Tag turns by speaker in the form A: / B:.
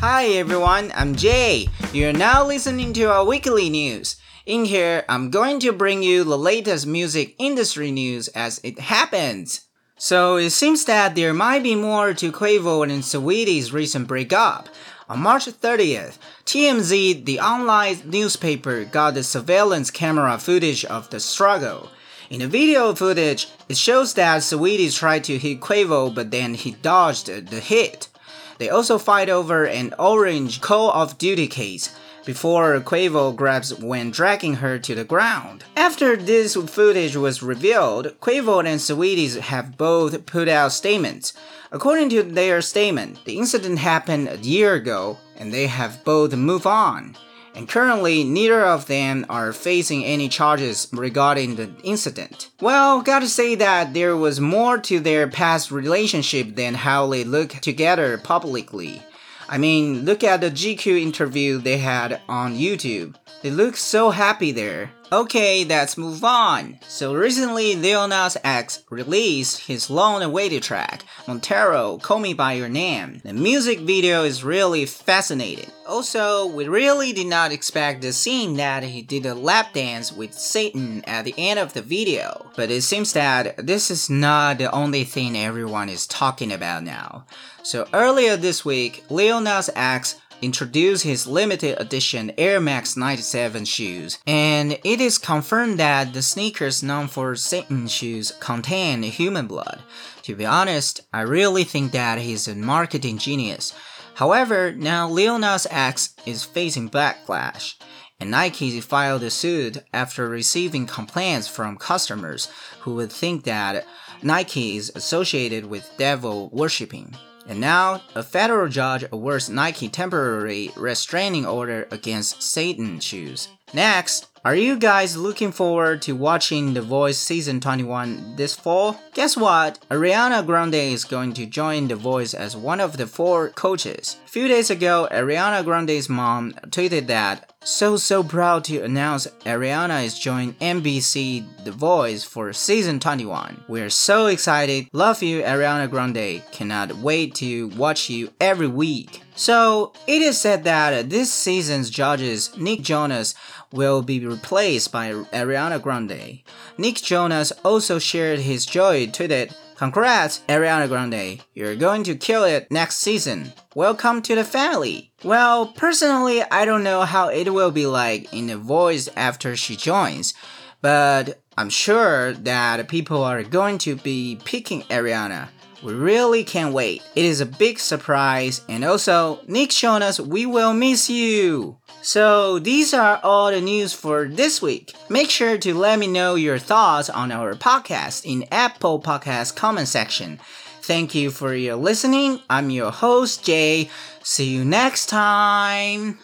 A: Hi everyone, I'm Jay. You're now listening to our weekly news. In here, I'm going to bring you the latest music industry news as it happens. So it seems that there might be more to Quavo and Saweetie's recent breakup. On March 30th, TMZ, the online newspaper, got the surveillance camera footage of the struggle. In the video footage, it shows that Saweetie tried to hit Quavo but then he dodged the hit. They also fight over an orange Call of Duty case before Quavo grabs when dragging her to the ground. After this footage was revealed, Quavo and Saweetie have both put out statements. According to their statement, the incident happened a year ago and they have both moved on and currently neither of them are facing any charges regarding the incident. Well, gotta say that there was more to their past relationship than how they look together publicly. I mean, look at the GQ interview they had on YouTube. They look so happy there. Okay, let's move on. So recently, Lil Nas X released his long-awaited track, Montero, Call Me By Your Name. The music video is really fascinating. Also, we really did not expect the scene that he did a lap dance with Satan at the end of the video. But it seems that this is not the only thing everyone is talking about now. So earlier this week, Lil Nas X introduced his limited edition Air Max 97 shoes, and it is confirmed that the sneakers known for Satan shoes contain human blood. To be honest, I really think that he's a marketing genius. However, now Lil Nas X is facing backlash, and Nike filed a suit after receiving complaints from customers who would think that Nike is associated with devil worshipping. And now, a federal judge awards Nike temporary restraining order against Satan shoes. Next, are you guys looking forward to watching The Voice Season 21 this fall? Guess what? Ariana Grande is going to join The Voice as one of the four coaches. A few days ago, Ariana Grande's mom tweeted that, so so proud to announce Ariana is joining NBC The Voice for season 21. We're so excited. Love you, Ariana Grande. Cannot wait to watch you every week. So, it is said that this season's judges, Nick Jonas, will be replaced by Ariana Grande. Nick Jonas also shared his joy tweeted, Congrats, Ariana Grande. You're going to kill it next season. Welcome to the family. Well, personally, I don't know how it will be like in the voice after she joins, but I'm sure that people are going to be picking Ariana. We really can't wait. It is a big surprise, and also, Nick Jonas, we will miss you. So, these are all the news for this week. Make sure to let me know your thoughts on our podcast in Apple Podcast comment section. Thank you for your listening. I'm your host, Jay. See you next time.